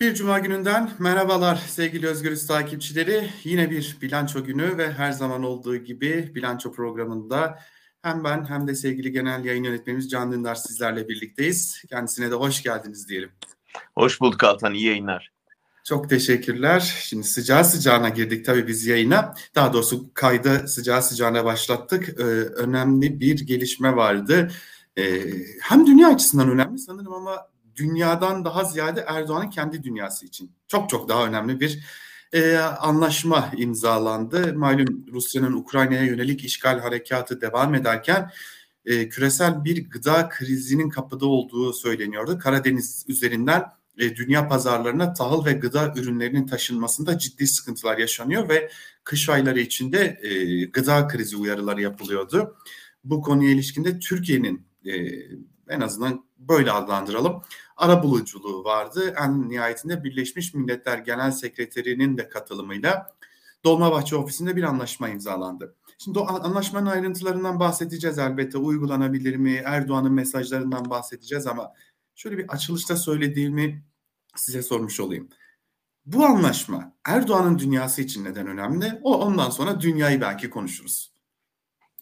Bir cuma gününden merhabalar sevgili Özgürüz takipçileri. Yine bir bilanço günü ve her zaman olduğu gibi bilanço programında hem ben hem de sevgili genel yayın yönetmenimiz Can Dündar sizlerle birlikteyiz. Kendisine de hoş geldiniz diyelim. Hoş bulduk Altan, iyi yayınlar. Çok teşekkürler. Şimdi sıcağı sıcağına girdik tabii biz yayına. Daha doğrusu kaydı sıcağı sıcağına başlattık. Ee, önemli bir gelişme vardı. Ee, hem dünya açısından önemli sanırım ama dünyadan daha ziyade Erdoğan'ın kendi dünyası için çok çok daha önemli bir e, anlaşma imzalandı. Malum Rusya'nın Ukrayna'ya yönelik işgal harekatı devam ederken e, küresel bir gıda krizinin kapıda olduğu söyleniyordu. Karadeniz üzerinden e, dünya pazarlarına tahıl ve gıda ürünlerinin taşınmasında ciddi sıkıntılar yaşanıyor ve kış ayları içinde e, gıda krizi uyarıları yapılıyordu. Bu konuya ilişkinde Türkiye'nin e, en azından böyle adlandıralım. Ara buluculuğu vardı. En nihayetinde Birleşmiş Milletler Genel Sekreterinin de katılımıyla Dolmabahçe ofisinde bir anlaşma imzalandı. Şimdi o anlaşmanın ayrıntılarından bahsedeceğiz elbette. Uygulanabilir mi? Erdoğan'ın mesajlarından bahsedeceğiz ama şöyle bir açılışta söylediğimi size sormuş olayım. Bu anlaşma Erdoğan'ın dünyası için neden önemli? O ondan sonra dünyayı belki konuşuruz.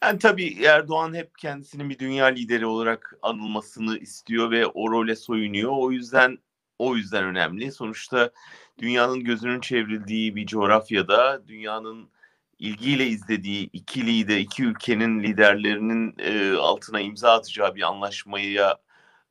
Yani tabii Erdoğan hep kendisinin bir dünya lideri olarak anılmasını istiyor ve o role soyunuyor. O yüzden o yüzden önemli. Sonuçta dünyanın gözünün çevrildiği bir coğrafyada dünyanın ilgiyle izlediği iki lider, iki ülkenin liderlerinin e, altına imza atacağı bir anlaşmaya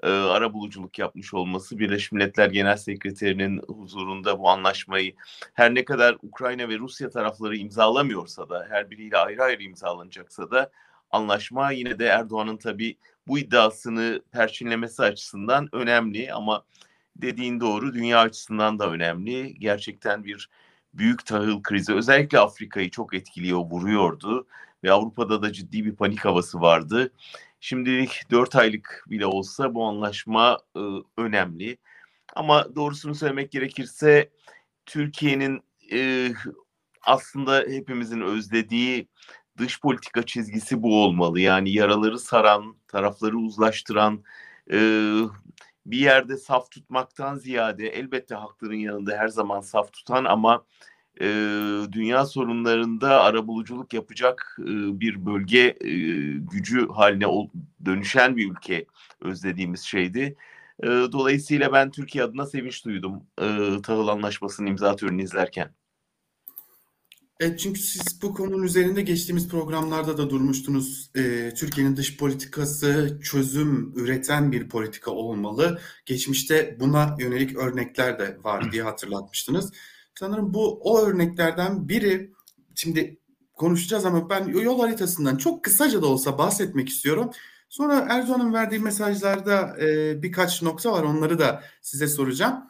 e, ara buluculuk yapmış olması Birleşmiş Milletler Genel Sekreterinin huzurunda bu anlaşmayı her ne kadar Ukrayna ve Rusya tarafları imzalamıyorsa da her biriyle ayrı ayrı imzalanacaksa da anlaşma yine de Erdoğan'ın tabii bu iddiasını perçinlemesi açısından önemli ama dediğin doğru dünya açısından da önemli. Gerçekten bir büyük tahıl krizi özellikle Afrika'yı çok etkiliyor, vuruyordu ve Avrupa'da da ciddi bir panik havası vardı. Şimdilik 4 aylık bile olsa bu anlaşma e, önemli. Ama doğrusunu söylemek gerekirse Türkiye'nin e, aslında hepimizin özlediği dış politika çizgisi bu olmalı. Yani yaraları saran, tarafları uzlaştıran, e, bir yerde saf tutmaktan ziyade elbette hakların yanında her zaman saf tutan ama e, dünya sorunlarında arabuluculuk yapacak e, bir bölge e, gücü haline ol, dönüşen bir ülke özlediğimiz şeydi. E, dolayısıyla ben Türkiye adına sevinç duydum e, tahıl anlaşmasının imza törenini izlerken. Evet çünkü siz bu konunun üzerinde geçtiğimiz programlarda da durmuştunuz. Ee, Türkiye'nin dış politikası çözüm üreten bir politika olmalı. Geçmişte buna yönelik örnekler de var diye hatırlatmıştınız. Sanırım bu o örneklerden biri. Şimdi konuşacağız ama ben yol haritasından çok kısaca da olsa bahsetmek istiyorum. Sonra Erdoğan'ın verdiği mesajlarda e, birkaç nokta var onları da size soracağım.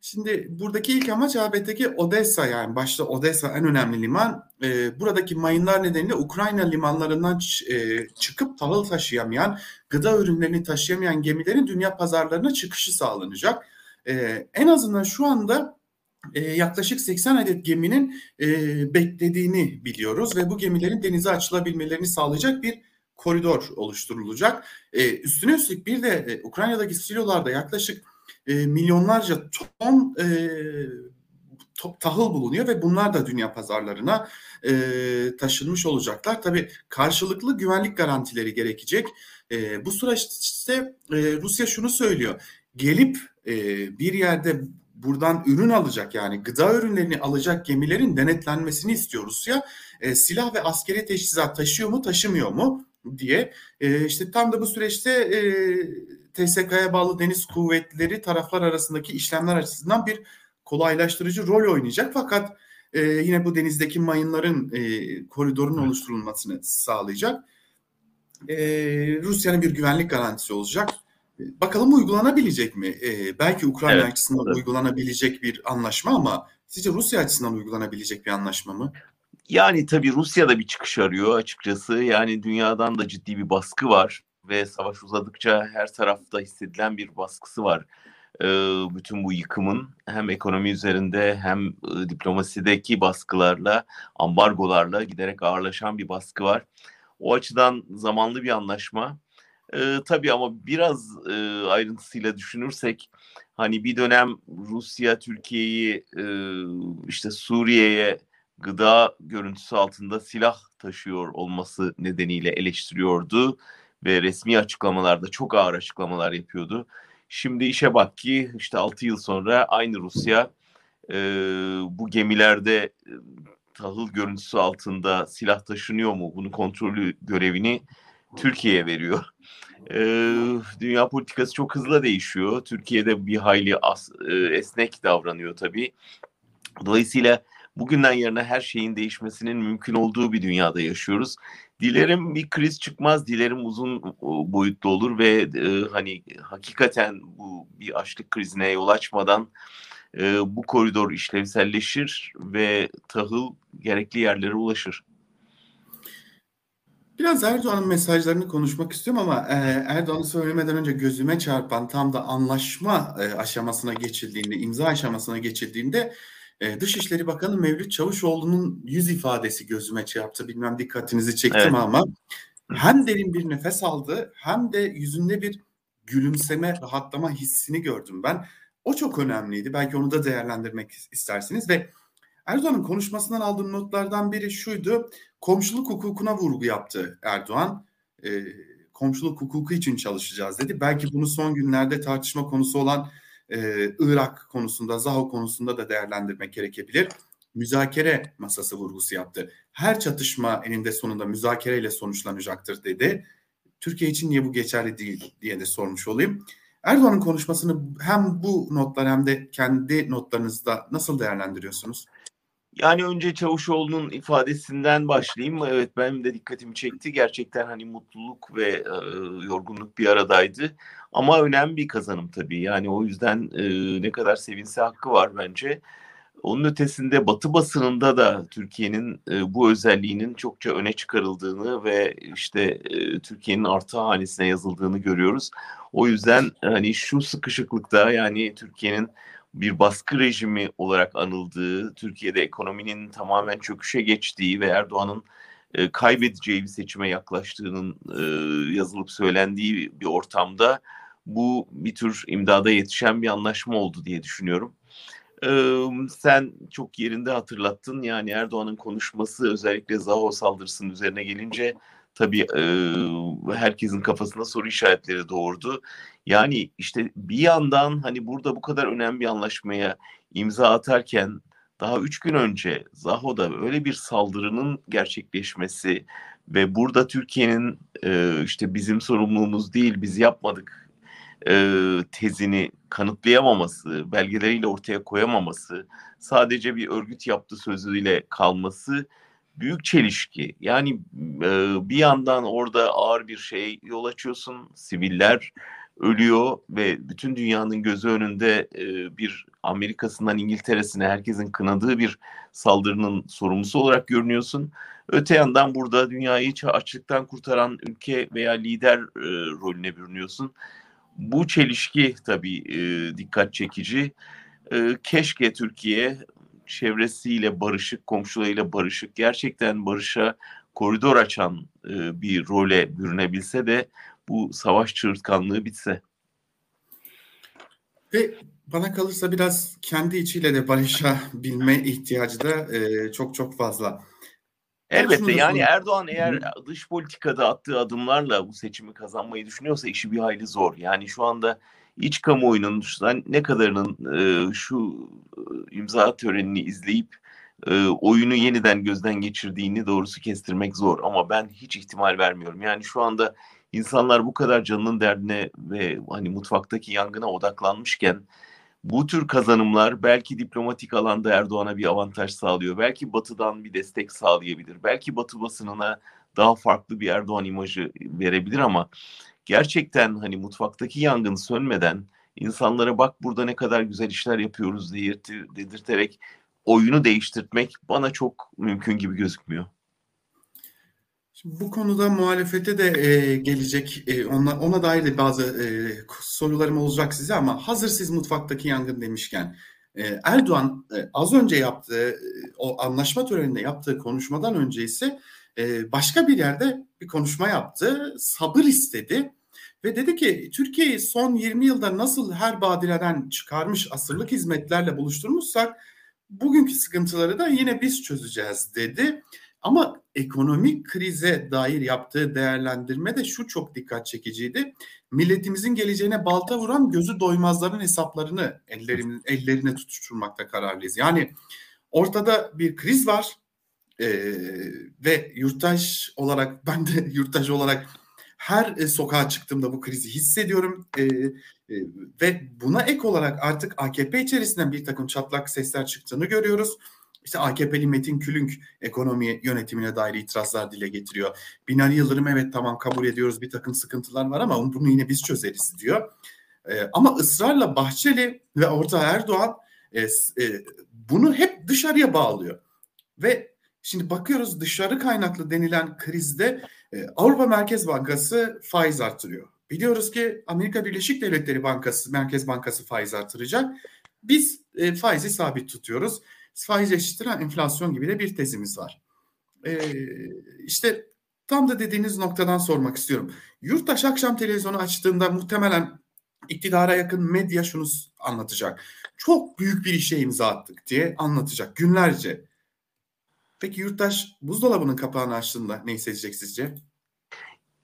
Şimdi buradaki ilk amaç elbette Odessa yani başta Odessa en önemli liman. E, buradaki mayınlar nedeniyle Ukrayna limanlarından e, çıkıp tahıl taşıyamayan, gıda ürünlerini taşıyamayan gemilerin dünya pazarlarına çıkışı sağlanacak. E, en azından şu anda e, yaklaşık 80 adet geminin e, beklediğini biliyoruz ve bu gemilerin denize açılabilmelerini sağlayacak bir koridor oluşturulacak. E, üstüne üstlük bir de e, Ukrayna'daki silolarda yaklaşık e, milyonlarca ton to, tahıl bulunuyor ve bunlar da dünya pazarlarına taşınmış olacaklar. Tabii karşılıklı güvenlik garantileri gerekecek. Bu süreçte Rusya şunu söylüyor. Gelip bir yerde buradan ürün alacak yani gıda ürünlerini alacak gemilerin denetlenmesini istiyor Rusya. E, silah ve askeri teçhizat taşıyor mu taşımıyor mu diye. E, işte tam da bu süreçte e, TSK'ya bağlı deniz kuvvetleri taraflar arasındaki işlemler açısından bir kolaylaştırıcı rol oynayacak. Fakat e, yine bu denizdeki mayınların e, koridorun oluşturulmasını sağlayacak. E, Rusya'nın bir güvenlik garantisi olacak. Bakalım uygulanabilecek mi? Ee, belki Ukrayna evet, açısından evet. uygulanabilecek bir anlaşma ama sizce Rusya açısından uygulanabilecek bir anlaşma mı? Yani tabii Rusya da bir çıkış arıyor açıkçası. Yani dünyadan da ciddi bir baskı var ve savaş uzadıkça her tarafta hissedilen bir baskısı var. Ee, bütün bu yıkımın hem ekonomi üzerinde hem e, diplomasideki baskılarla, ambargolarla giderek ağırlaşan bir baskı var. O açıdan zamanlı bir anlaşma E, tabii ama biraz e, ayrıntısıyla düşünürsek hani bir dönem Rusya Türkiye'yi e, işte Suriye'ye gıda görüntüsü altında silah taşıyor olması nedeniyle eleştiriyordu ve resmi açıklamalarda çok ağır açıklamalar yapıyordu. Şimdi işe bak ki işte 6 yıl sonra aynı Rusya e, bu gemilerde e, tahıl görüntüsü altında silah taşınıyor mu? Bunun kontrolü görevini Türkiye'ye veriyor. E, dünya politikası çok hızlı değişiyor. Türkiye'de bir hayli as, e, esnek davranıyor tabii. Dolayısıyla bugünden yarına her şeyin değişmesinin mümkün olduğu bir dünyada yaşıyoruz. Dilerim bir kriz çıkmaz, dilerim uzun boyutlu olur ve e, hani hakikaten bu bir açlık krizine yol açmadan e, bu koridor işlevselleşir ve tahıl gerekli yerlere ulaşır. Biraz Erdoğan'ın mesajlarını konuşmak istiyorum ama e, Erdoğan'ı söylemeden önce gözüme çarpan tam da anlaşma e, aşamasına geçildiğinde, imza aşamasına geçildiğinde e, Dışişleri Bakanı Mevlüt Çavuşoğlu'nun yüz ifadesi gözüme çarptı. Bilmem dikkatinizi çekti evet. ama hem derin bir nefes aldı hem de yüzünde bir gülümseme, rahatlama hissini gördüm ben. O çok önemliydi. Belki onu da değerlendirmek istersiniz ve Erdoğan'ın konuşmasından aldığım notlardan biri şuydu. Komşuluk hukukuna vurgu yaptı Erdoğan. E, komşuluk hukuku için çalışacağız dedi. Belki bunu son günlerde tartışma konusu olan e, Irak konusunda, Zaho konusunda da değerlendirmek gerekebilir. Müzakere masası vurgusu yaptı. Her çatışma eninde sonunda müzakereyle sonuçlanacaktır dedi. Türkiye için niye bu geçerli değil diye de sormuş olayım. Erdoğan'ın konuşmasını hem bu notlar hem de kendi notlarınızda nasıl değerlendiriyorsunuz? Yani önce Çavuşoğlu'nun ifadesinden başlayayım. Evet benim de dikkatimi çekti. Gerçekten hani mutluluk ve e, yorgunluk bir aradaydı. Ama önemli bir kazanım tabii. Yani o yüzden e, ne kadar sevinse hakkı var bence. Onun ötesinde Batı basınında da Türkiye'nin e, bu özelliğinin çokça öne çıkarıldığını ve işte e, Türkiye'nin artı hanesine yazıldığını görüyoruz. O yüzden hani şu sıkışıklıkta yani Türkiye'nin bir baskı rejimi olarak anıldığı, Türkiye'de ekonominin tamamen çöküşe geçtiği ve Erdoğan'ın e, kaybedeceği bir seçime yaklaştığının e, yazılıp söylendiği bir ortamda bu bir tür imdada yetişen bir anlaşma oldu diye düşünüyorum. E, sen çok yerinde hatırlattın yani Erdoğan'ın konuşması özellikle Zaho saldırısının üzerine gelince tabii e, herkesin kafasında soru işaretleri doğurdu. Yani işte bir yandan hani burada bu kadar önemli bir anlaşmaya imza atarken daha üç gün önce Zaho'da öyle bir saldırının gerçekleşmesi ve burada Türkiye'nin e, işte bizim sorumluluğumuz değil biz yapmadık e, tezini kanıtlayamaması, belgeleriyle ortaya koyamaması, sadece bir örgüt yaptığı sözüyle kalması büyük çelişki. Yani e, bir yandan orada ağır bir şey yol açıyorsun, siviller ölüyor ve bütün dünyanın gözü önünde e, bir Amerika'sından İngiltere'sine herkesin kınadığı bir saldırının sorumlusu olarak görünüyorsun. Öte yandan burada dünyayı açlıktan kurtaran ülke veya lider e, rolüne bürünüyorsun. Bu çelişki tabii e, dikkat çekici. E, keşke Türkiye çevresiyle barışık, komşularıyla barışık, gerçekten barışa koridor açan e, bir role bürünebilse de bu savaş çığırtkanlığı bitse. Ve bana kalırsa biraz kendi içiyle de barışabilme ihtiyacı da e, çok çok fazla. Elbette yani Erdoğan eğer dış politikada attığı adımlarla bu seçimi kazanmayı düşünüyorsa işi bir hayli zor. Yani şu anda iç kamuoyunun ne kadarının e, şu e, imza törenini izleyip e, oyunu yeniden gözden geçirdiğini doğrusu kestirmek zor. Ama ben hiç ihtimal vermiyorum. Yani şu anda insanlar bu kadar canının derdine ve hani mutfaktaki yangına odaklanmışken bu tür kazanımlar belki diplomatik alanda Erdoğan'a bir avantaj sağlıyor. Belki Batı'dan bir destek sağlayabilir. Belki Batı basınına daha farklı bir Erdoğan imajı verebilir ama gerçekten hani mutfaktaki yangın sönmeden insanlara bak burada ne kadar güzel işler yapıyoruz dedirterek oyunu değiştirmek bana çok mümkün gibi gözükmüyor. Şimdi bu konuda muhalefete de e, gelecek, e, ona, ona dair de bazı e, sorularım olacak size ama hazır siz mutfaktaki yangın demişken e, Erdoğan e, az önce yaptığı, o anlaşma töreninde yaptığı konuşmadan önce ise e, başka bir yerde bir konuşma yaptı, sabır istedi ve dedi ki Türkiye'yi son 20 yılda nasıl her badireden çıkarmış asırlık hizmetlerle buluşturmuşsak bugünkü sıkıntıları da yine biz çözeceğiz dedi. Ama ekonomik krize dair yaptığı değerlendirme de şu çok dikkat çekiciydi. Milletimizin geleceğine balta vuran gözü doymazların hesaplarını ellerin, ellerine tutuşturmakta kararlıyız. Yani ortada bir kriz var ee, ve yurttaş olarak ben de yurttaş olarak her e, sokağa çıktığımda bu krizi hissediyorum e, e, ve buna ek olarak artık AKP içerisinden bir takım çatlak sesler çıktığını görüyoruz. İşte AKP'li Metin Külünk ekonomi yönetimine dair itirazlar dile getiriyor. Binali Yıldırım evet tamam kabul ediyoruz bir takım sıkıntılar var ama bunu yine biz çözeriz diyor. E, ama ısrarla Bahçeli ve orta Erdoğan e, e, bunu hep dışarıya bağlıyor. Ve şimdi bakıyoruz dışarı kaynaklı denilen krizde e, Avrupa Merkez Bankası faiz artırıyor. Biliyoruz ki Amerika Birleşik Devletleri Bankası Merkez Bankası faiz artıracak. Biz e, faizi sabit tutuyoruz faiz eşittir enflasyon gibi de bir tezimiz var. Ee, işte tam da dediğiniz noktadan sormak istiyorum. Yurttaş akşam televizyonu açtığında muhtemelen iktidara yakın medya şunu anlatacak. Çok büyük bir işe imza attık diye anlatacak günlerce. Peki yurttaş buzdolabının kapağını açtığında ne hissedecek sizce?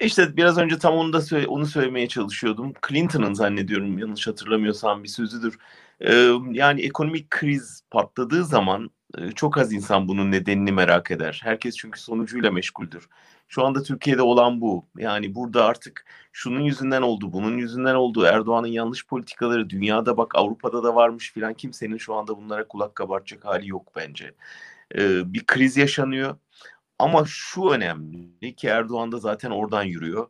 İşte biraz önce tam onu da söyle, onu söylemeye çalışıyordum. Clinton'ın zannediyorum yanlış hatırlamıyorsam bir sözüdür. Ee, yani ekonomik kriz patladığı zaman e, çok az insan bunun nedenini merak eder. Herkes çünkü sonucuyla meşguldür. Şu anda Türkiye'de olan bu. Yani burada artık şunun yüzünden oldu, bunun yüzünden oldu. Erdoğan'ın yanlış politikaları dünyada bak Avrupa'da da varmış filan kimsenin şu anda bunlara kulak kabartacak hali yok bence. Ee, bir kriz yaşanıyor ama şu önemli ki Erdoğan da zaten oradan yürüyor.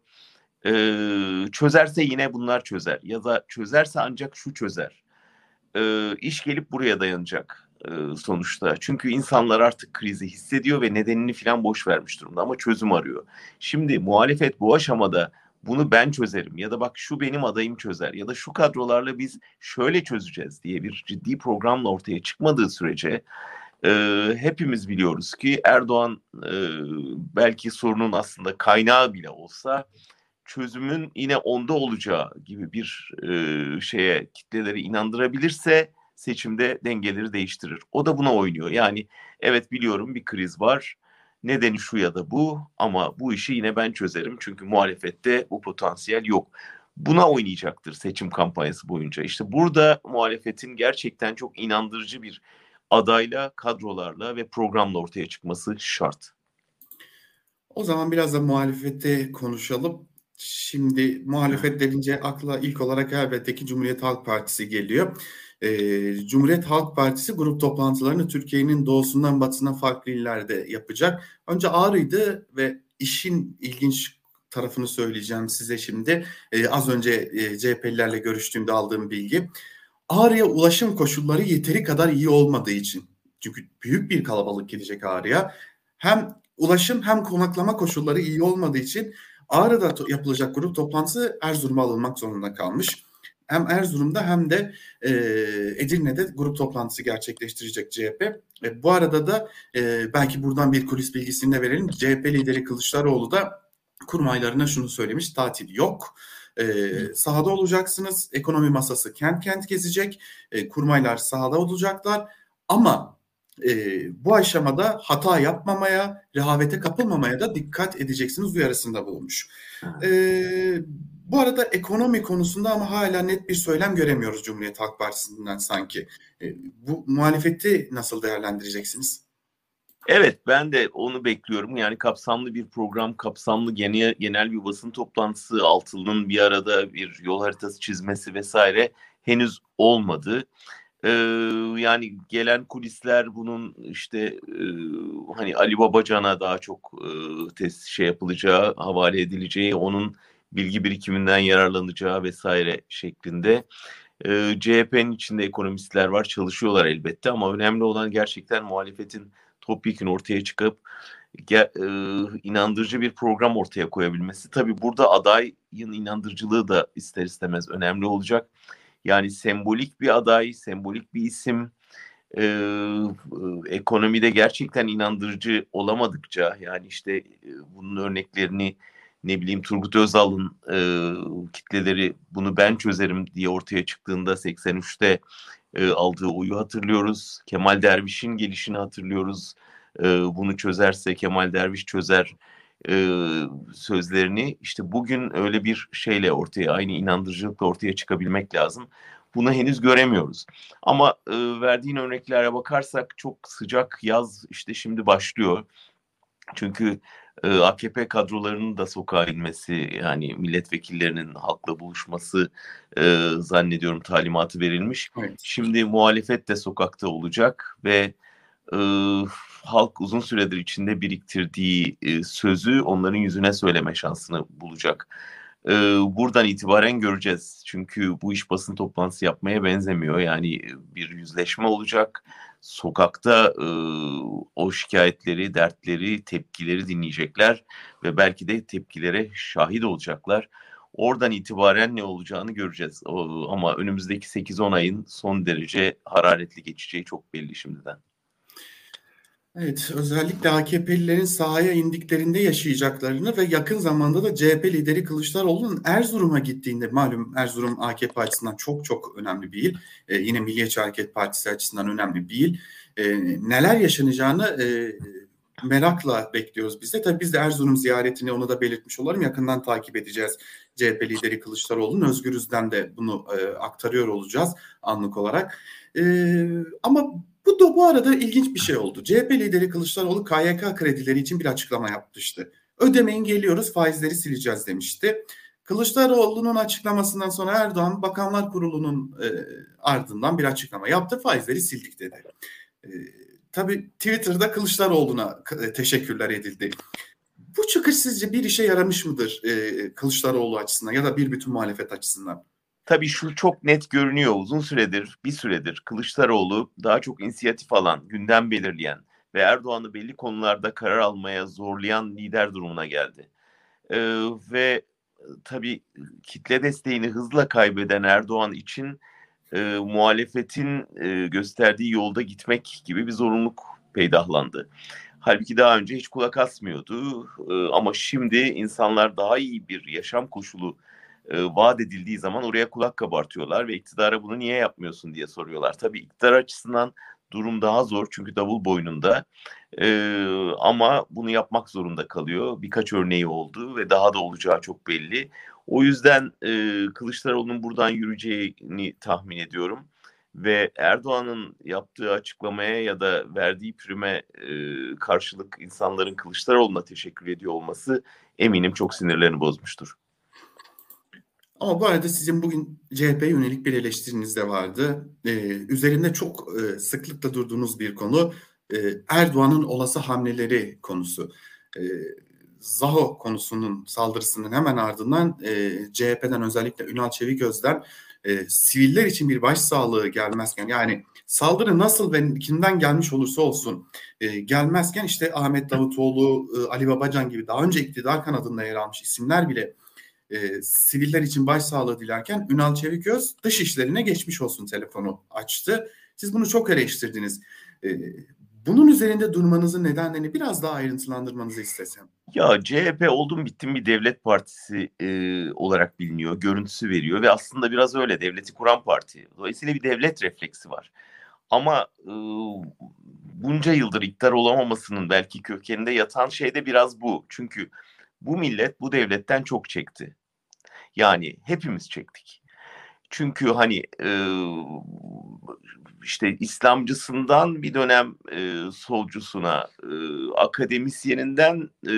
Ee, çözerse yine bunlar çözer. Ya da çözerse ancak şu çözer. Ee, iş gelip buraya dayanacak e, sonuçta. Çünkü insanlar artık krizi hissediyor ve nedenini falan boş vermiş durumda ama çözüm arıyor. Şimdi muhalefet bu aşamada bunu ben çözerim ya da bak şu benim adayım çözer ya da şu kadrolarla biz şöyle çözeceğiz diye bir ciddi programla ortaya çıkmadığı sürece e, hepimiz biliyoruz ki Erdoğan e, belki sorunun aslında kaynağı bile olsa çözümün yine onda olacağı gibi bir e, şeye kitleleri inandırabilirse seçimde dengeleri değiştirir. O da buna oynuyor. Yani evet biliyorum bir kriz var. Nedeni şu ya da bu ama bu işi yine ben çözerim. Çünkü muhalefette bu potansiyel yok. Buna oynayacaktır seçim kampanyası boyunca. İşte burada muhalefetin gerçekten çok inandırıcı bir adayla, kadrolarla ve programla ortaya çıkması şart. O zaman biraz da muhalefette konuşalım. Şimdi muhalefet denince akla ilk olarak elbette ki Cumhuriyet Halk Partisi geliyor. Ee, Cumhuriyet Halk Partisi grup toplantılarını Türkiye'nin doğusundan batısına farklı illerde yapacak. Önce Ağrı'ydı ve işin ilginç tarafını söyleyeceğim size şimdi. Ee, az önce e, CHP'lilerle görüştüğümde aldığım bilgi. Ağrı'ya ulaşım koşulları yeteri kadar iyi olmadığı için. Çünkü büyük bir kalabalık gidecek Ağrı'ya. Hem ulaşım hem konaklama koşulları iyi olmadığı için Ağrı'da yapılacak grup toplantısı Erzurum'a alınmak zorunda kalmış. Hem Erzurum'da hem de e, Edirne'de grup toplantısı gerçekleştirecek CHP. E, bu arada da e, belki buradan bir kulis bilgisini de verelim. CHP lideri Kılıçdaroğlu da kurmaylarına şunu söylemiş. Tatil yok. E, sahada olacaksınız. Ekonomi masası kent kent gezecek. E, kurmaylar sahada olacaklar. Ama e, bu aşamada hata yapmamaya, rehavete kapılmamaya da dikkat edeceksiniz uyarısında bulunmuş. E, bu arada ekonomi konusunda ama hala net bir söylem göremiyoruz Cumhuriyet Halk Partisi'nden sanki. E, bu muhalefeti nasıl değerlendireceksiniz? Evet ben de onu bekliyorum. Yani kapsamlı bir program, kapsamlı genel, genel bir basın toplantısı, Altılı'nın bir arada bir yol haritası çizmesi vesaire henüz olmadı. Ee, yani gelen kulisler bunun işte e, hani Ali Babacan'a daha çok e, test şey yapılacağı, havale edileceği, onun bilgi birikiminden yararlanacağı vesaire şeklinde. E, CHP'nin içinde ekonomistler var, çalışıyorlar elbette ama önemli olan gerçekten muhalefetin topyekun ortaya çıkıp e, inandırıcı bir program ortaya koyabilmesi. Tabii burada adayın inandırıcılığı da ister istemez önemli olacak. Yani sembolik bir aday, sembolik bir isim, e, ekonomide gerçekten inandırıcı olamadıkça yani işte e, bunun örneklerini ne bileyim Turgut Özal'ın e, kitleleri bunu ben çözerim diye ortaya çıktığında 83'te e, aldığı oyu hatırlıyoruz. Kemal Derviş'in gelişini hatırlıyoruz. E, bunu çözerse Kemal Derviş çözer e, sözlerini işte bugün öyle bir şeyle ortaya aynı inandırıcılıkla ortaya çıkabilmek lazım. Bunu henüz göremiyoruz. Ama e, verdiğin örneklere bakarsak çok sıcak yaz işte şimdi başlıyor. Çünkü e, AKP kadrolarının da sokağa inmesi yani milletvekillerinin halkla buluşması e, zannediyorum talimatı verilmiş. Evet. Şimdi muhalefet de sokakta olacak ve e, halk uzun süredir içinde biriktirdiği e, sözü onların yüzüne söyleme şansını bulacak. E, buradan itibaren göreceğiz. Çünkü bu iş basın toplantısı yapmaya benzemiyor. Yani bir yüzleşme olacak. Sokakta e, o şikayetleri, dertleri, tepkileri dinleyecekler ve belki de tepkilere şahit olacaklar. Oradan itibaren ne olacağını göreceğiz. O, ama önümüzdeki 8-10 ayın son derece hararetli geçeceği çok belli şimdiden. Evet, özellikle AKP'lilerin sahaya indiklerinde yaşayacaklarını ve yakın zamanda da CHP lideri Kılıçdaroğlu'nun Erzurum'a gittiğinde malum Erzurum AKP açısından çok çok önemli bir il. Ee, yine Milliyetçi Hareket Partisi açısından önemli bir il. Ee, neler yaşanacağını e, merakla bekliyoruz biz de. Tabii biz de Erzurum ziyaretini onu da belirtmiş olalım. Yakından takip edeceğiz. CHP lideri Kılıçdaroğlu'nun Özgürüz'den de bunu e, aktarıyor olacağız anlık olarak. E, ama bu da bu arada ilginç bir şey oldu. CHP lideri Kılıçdaroğlu KYK kredileri için bir açıklama yapmıştı. Ödemeyin geliyoruz faizleri sileceğiz demişti. Kılıçdaroğlu'nun açıklamasından sonra Erdoğan Bakanlar Kurulu'nun e, ardından bir açıklama yaptı. Faizleri sildik dedi. E, tabii Twitter'da Kılıçdaroğlu'na e, teşekkürler edildi. Bu çıkış sizce bir işe yaramış mıdır e, Kılıçdaroğlu açısından ya da bir bütün muhalefet açısından? Tabii şu çok net görünüyor uzun süredir, bir süredir Kılıçdaroğlu daha çok inisiyatif alan, gündem belirleyen ve Erdoğan'ı belli konularda karar almaya zorlayan lider durumuna geldi. Ee, ve tabii kitle desteğini hızla kaybeden Erdoğan için e, muhalefetin e, gösterdiği yolda gitmek gibi bir zorunluluk peydahlandı. Halbuki daha önce hiç kulak asmıyordu e, ama şimdi insanlar daha iyi bir yaşam koşulu e, vaat edildiği zaman oraya kulak kabartıyorlar ve iktidara bunu niye yapmıyorsun diye soruyorlar. Tabii iktidar açısından durum daha zor çünkü davul boynunda e, ama bunu yapmak zorunda kalıyor. Birkaç örneği oldu ve daha da olacağı çok belli. O yüzden e, Kılıçdaroğlu'nun buradan yürüyeceğini tahmin ediyorum ve Erdoğan'ın yaptığı açıklamaya ya da verdiği prime e, karşılık insanların Kılıçdaroğlu'na teşekkür ediyor olması eminim çok sinirlerini bozmuştur. Ama bu arada sizin bugün CHP yönelik bir eleştiriniz de vardı. Ee, üzerinde çok e, sıklıkla durduğunuz bir konu e, Erdoğan'ın olası hamleleri konusu. E, Zaho konusunun saldırısının hemen ardından e, CHP'den özellikle Ünal Çeviköz'den e, siviller için bir başsağlığı gelmezken yani saldırı nasıl ve kimden gelmiş olursa olsun e, gelmezken işte Ahmet Davutoğlu, e, Ali Babacan gibi daha önce iktidar kanadında yer almış isimler bile e, siviller için başsağlığı dilerken Ünal Çeviköz dış işlerine geçmiş olsun telefonu açtı. Siz bunu çok eleştirdiniz. E, bunun üzerinde durmanızın nedenlerini biraz daha ayrıntılandırmanızı istesem. Ya CHP oldum bittim bir devlet partisi e, olarak biliniyor, görüntüsü veriyor ve aslında biraz öyle devleti kuran parti. Dolayısıyla bir devlet refleksi var. Ama e, bunca yıldır iktidar olamamasının belki kökeninde yatan şey de biraz bu. Çünkü bu millet bu devletten çok çekti. Yani hepimiz çektik. Çünkü hani e, işte İslamcısından bir dönem e, solcusuna, e, akademisyeninden e,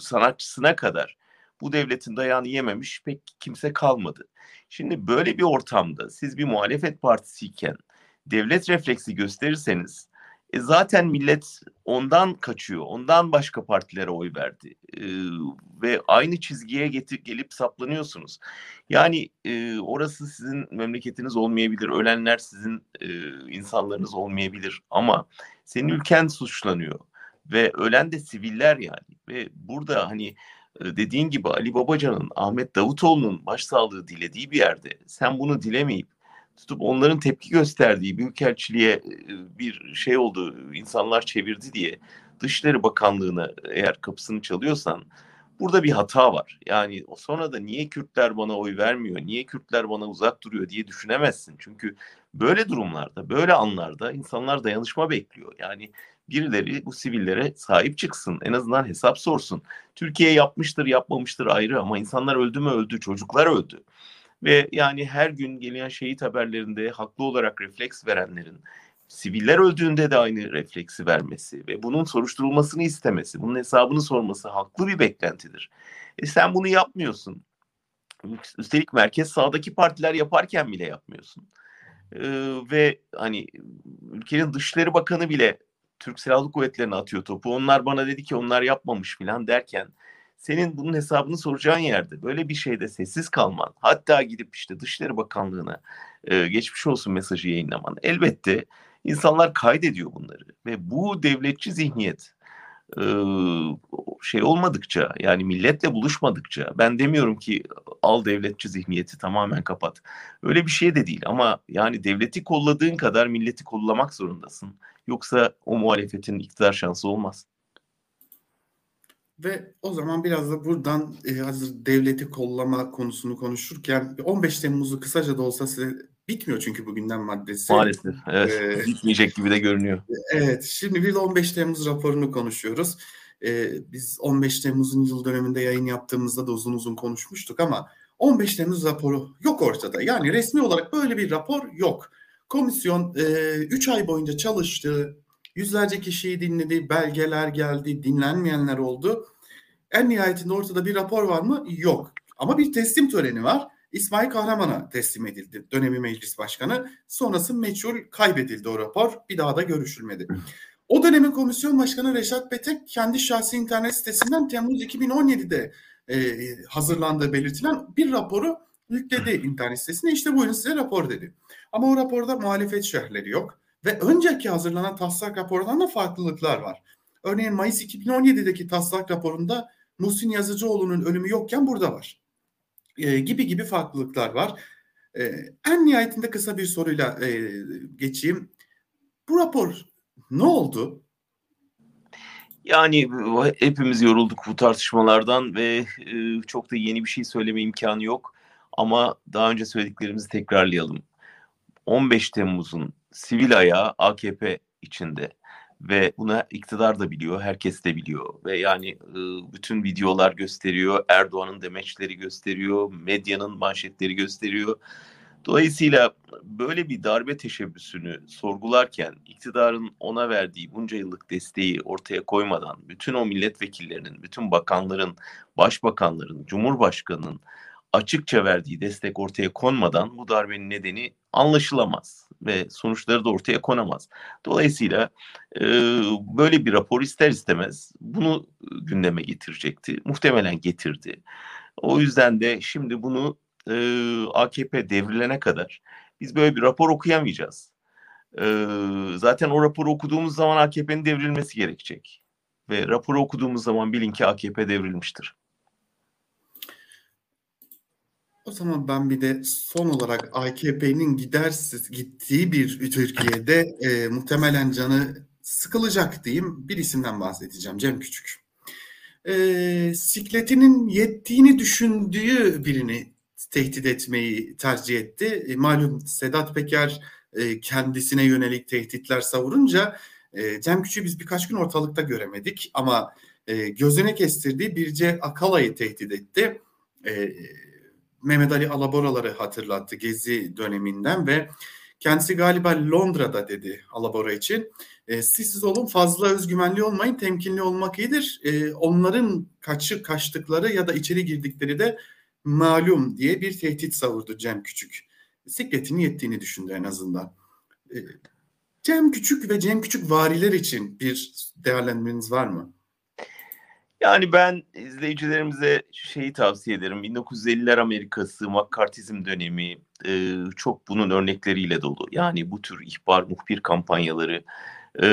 sanatçısına kadar bu devletin dayağını yememiş pek kimse kalmadı. Şimdi böyle bir ortamda siz bir muhalefet partisiyken devlet refleksi gösterirseniz e zaten millet ondan kaçıyor. Ondan başka partilere oy verdi. E, ve aynı çizgiye getir, gelip saplanıyorsunuz. Yani e, orası sizin memleketiniz olmayabilir. Ölenler sizin e, insanlarınız olmayabilir. Ama senin ülken suçlanıyor. Ve ölen de siviller yani. Ve burada hani dediğin gibi Ali Babacan'ın, Ahmet Davutoğlu'nun başsağlığı dilediği bir yerde sen bunu dilemeyip tutup onların tepki gösterdiği büyükelçiliğe e, bir şey oldu, insanlar çevirdi diye Dışişleri Bakanlığı'na eğer kapısını çalıyorsan Burada bir hata var. Yani sonra da niye Kürtler bana oy vermiyor, niye Kürtler bana uzak duruyor diye düşünemezsin. Çünkü böyle durumlarda, böyle anlarda insanlar dayanışma bekliyor. Yani birileri bu sivillere sahip çıksın. En azından hesap sorsun. Türkiye yapmıştır, yapmamıştır ayrı ama insanlar öldü mü öldü, çocuklar öldü. Ve yani her gün gelen şehit haberlerinde haklı olarak refleks verenlerin siviller öldüğünde de aynı refleksi vermesi ve bunun soruşturulmasını istemesi, bunun hesabını sorması haklı bir beklentidir. E sen bunu yapmıyorsun. Üstelik merkez sağdaki partiler yaparken bile yapmıyorsun. Ee, ve hani ülkenin Dışişleri Bakanı bile Türk Silahlı Kuvvetleri'ne atıyor topu. Onlar bana dedi ki onlar yapmamış filan derken senin bunun hesabını soracağın yerde böyle bir şeyde sessiz kalman hatta gidip işte Dışişleri Bakanlığı'na e, geçmiş olsun mesajı yayınlaman elbette insanlar kaydediyor bunları ve bu devletçi zihniyet e, şey olmadıkça yani milletle buluşmadıkça ben demiyorum ki al devletçi zihniyeti tamamen kapat. Öyle bir şey de değil ama yani devleti kolladığın kadar milleti kollamak zorundasın. Yoksa o muhalefetin iktidar şansı olmaz. Ve o zaman biraz da buradan e, hazır devleti kollama konusunu konuşurken 15 Temmuz'u kısaca da olsa size bitmiyor çünkü bu gündem maddesi. Maalesef. Evet. Ee, Bitmeyecek gibi de görünüyor. Evet. Şimdi bir de 15 Temmuz raporunu konuşuyoruz. Ee, biz 15 Temmuz'un yıl döneminde yayın yaptığımızda da uzun uzun konuşmuştuk ama 15 Temmuz raporu yok ortada. Yani resmi olarak böyle bir rapor yok. Komisyon 3 e, ay boyunca çalıştı. Yüzlerce kişiyi dinledi, belgeler geldi, dinlenmeyenler oldu. En nihayetinde ortada bir rapor var mı? Yok. Ama bir teslim töreni var. İsmail Kahraman'a teslim edildi dönemi meclis başkanı. Sonrası meçhul kaybedildi o rapor. Bir daha da görüşülmedi. O dönemin komisyon başkanı Reşat Petek kendi şahsi internet sitesinden Temmuz 2017'de e, hazırlandığı belirtilen bir raporu yükledi internet sitesine. İşte buyurun size rapor dedi. Ama o raporda muhalefet şerhleri yok. Ve önceki hazırlanan taslak rapordan da farklılıklar var. Örneğin Mayıs 2017'deki taslak raporunda Muhsin Yazıcıoğlu'nun ölümü yokken burada var. E, gibi gibi farklılıklar var. E, en nihayetinde kısa bir soruyla e, geçeyim. Bu rapor ne oldu? Yani hepimiz yorulduk bu tartışmalardan ve e, çok da yeni bir şey söyleme imkanı yok. Ama daha önce söylediklerimizi tekrarlayalım. 15 Temmuz'un sivil ayağı AKP içinde ve buna iktidar da biliyor, herkes de biliyor ve yani bütün videolar gösteriyor, Erdoğan'ın demeçleri gösteriyor, medyanın manşetleri gösteriyor. Dolayısıyla böyle bir darbe teşebbüsünü sorgularken iktidarın ona verdiği bunca yıllık desteği ortaya koymadan bütün o milletvekillerinin, bütün bakanların, başbakanların, cumhurbaşkanının açıkça verdiği destek ortaya konmadan bu darbenin nedeni anlaşılamaz ve sonuçları da ortaya konamaz. Dolayısıyla e, böyle bir rapor ister istemez bunu gündeme getirecekti. Muhtemelen getirdi. O yüzden de şimdi bunu e, AKP devrilene kadar biz böyle bir rapor okuyamayacağız. E, zaten o raporu okuduğumuz zaman AKP'nin devrilmesi gerekecek. Ve raporu okuduğumuz zaman bilin ki AKP devrilmiştir. O zaman ben bir de son olarak AKP'nin gidersiz gittiği bir Türkiye'de e, muhtemelen canı sıkılacak diyeyim bir isimden bahsedeceğim Cem Küçük. E, sikletinin yettiğini düşündüğü birini tehdit etmeyi tercih etti. E, malum Sedat Peker e, kendisine yönelik tehditler savurunca e, Cem Küçük'ü biz birkaç gün ortalıkta göremedik ama e, gözüne kestirdiği Birce Akala'yı tehdit etti. E, Mehmet Ali Alaboraları hatırlattı Gezi döneminden ve kendisi galiba Londra'da dedi Alabora için. E, siz olun fazla özgüvenli olmayın temkinli olmak iyidir. E, onların kaçı kaçtıkları ya da içeri girdikleri de malum diye bir tehdit savurdu Cem Küçük. Sikletinin yettiğini düşündü en azından. E, Cem Küçük ve Cem Küçük variler için bir değerlendirmeniz var mı? Yani ben izleyicilerimize şeyi tavsiye ederim. 1950'ler Amerikası, McCarthyizm dönemi e, çok bunun örnekleriyle dolu. Yani bu tür ihbar, muhbir kampanyaları, e,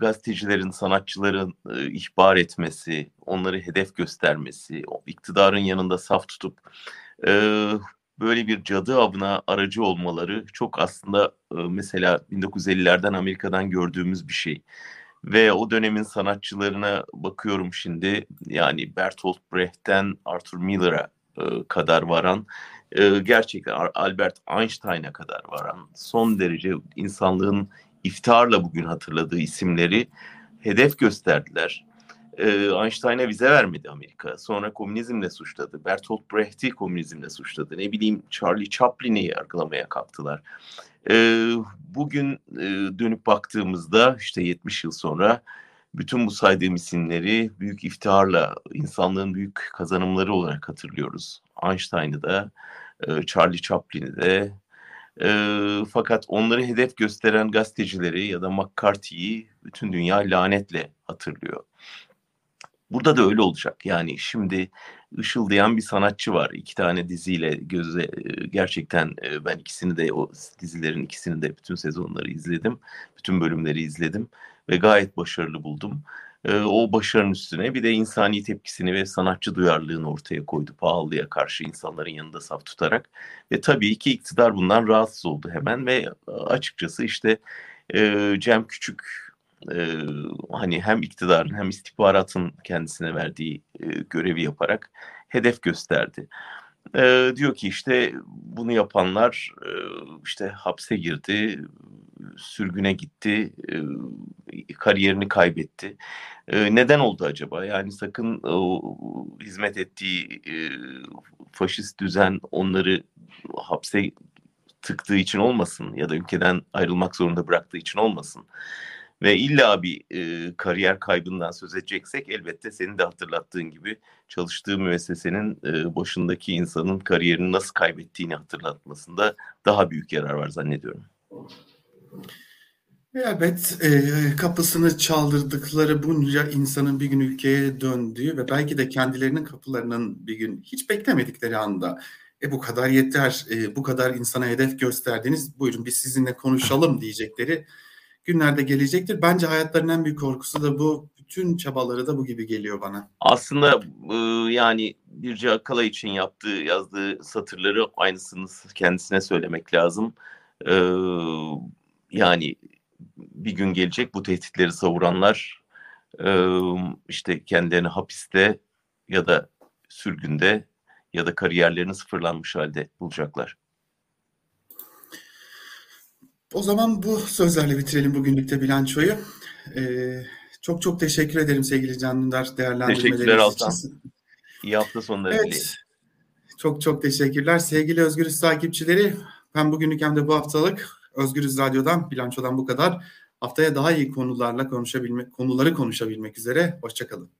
gazetecilerin, sanatçıların e, ihbar etmesi, onları hedef göstermesi, iktidarın yanında saf tutup e, böyle bir cadı avına aracı olmaları çok aslında e, mesela 1950'lerden Amerika'dan gördüğümüz bir şey. Ve o dönemin sanatçılarına bakıyorum şimdi yani Bertolt Brecht'ten Arthur Miller'a e, kadar varan e, gerçekten Albert Einstein'a kadar varan son derece insanlığın iftiharla bugün hatırladığı isimleri hedef gösterdiler. E, Einstein'a vize vermedi Amerika. Sonra komünizmle suçladı. Bertolt Brecht'i komünizmle suçladı. Ne bileyim Charlie Chaplin'i yargılamaya kalktılar. E, bugün e, dönüp baktığımızda işte 70 yıl sonra bütün bu saydığım isimleri büyük iftiharla insanlığın büyük kazanımları olarak hatırlıyoruz. Einstein'ı da, e, Charlie Chaplin'i de, e, fakat onları hedef gösteren gazetecileri ya da McCarthy'yi bütün dünya lanetle hatırlıyor. Burada da öyle olacak. Yani şimdi ışıldayan bir sanatçı var. İki tane diziyle göze gerçekten ben ikisini de o dizilerin ikisini de bütün sezonları izledim. Bütün bölümleri izledim ve gayet başarılı buldum. O başarının üstüne bir de insani tepkisini ve sanatçı duyarlılığını ortaya koydu pahalıya karşı insanların yanında saf tutarak. Ve tabii ki iktidar bundan rahatsız oldu hemen ve açıkçası işte Cem Küçük e, hani hem iktidarın hem istihbaratın kendisine verdiği e, görevi yaparak hedef gösterdi. E, diyor ki işte bunu yapanlar e, işte hapse girdi, sürgüne gitti, e, kariyerini kaybetti. E, neden oldu acaba? Yani sakın o hizmet ettiği e, faşist düzen onları hapse tıktığı için olmasın ya da ülkeden ayrılmak zorunda bıraktığı için olmasın ve illa bir e, kariyer kaybından söz edeceksek elbette senin de hatırlattığın gibi çalıştığı müessesenin e, başındaki insanın kariyerini nasıl kaybettiğini hatırlatmasında daha büyük yarar var zannediyorum. Evet, e, kapısını çaldırdıkları bunca insanın bir gün ülkeye döndüğü ve belki de kendilerinin kapılarının bir gün hiç beklemedikleri anda e bu kadar yeter, e, bu kadar insana hedef gösterdiniz, buyurun biz sizinle konuşalım diyecekleri günlerde gelecektir. Bence hayatlarının en büyük korkusu da bu. Bütün çabaları da bu gibi geliyor bana. Aslında e, yani Birce Akala için yaptığı, yazdığı satırları aynısını kendisine söylemek lazım. Yani bir gün gelecek bu tehditleri savuranlar işte kendilerini hapiste ya da sürgünde ya da kariyerlerini sıfırlanmış halde bulacaklar. O zaman bu sözlerle bitirelim bugünlükte bilançoyu. Ee, çok çok teşekkür ederim sevgili Can Dündar değerlendirmeleriniz için. İyi hafta sonları evet. Çok çok teşekkürler. Sevgili Özgürüz takipçileri, ben bugünlük hem de bu haftalık Özgürüz Radyo'dan, bilançodan bu kadar. Haftaya daha iyi konularla konuşabilmek, konuları konuşabilmek üzere. Hoşçakalın.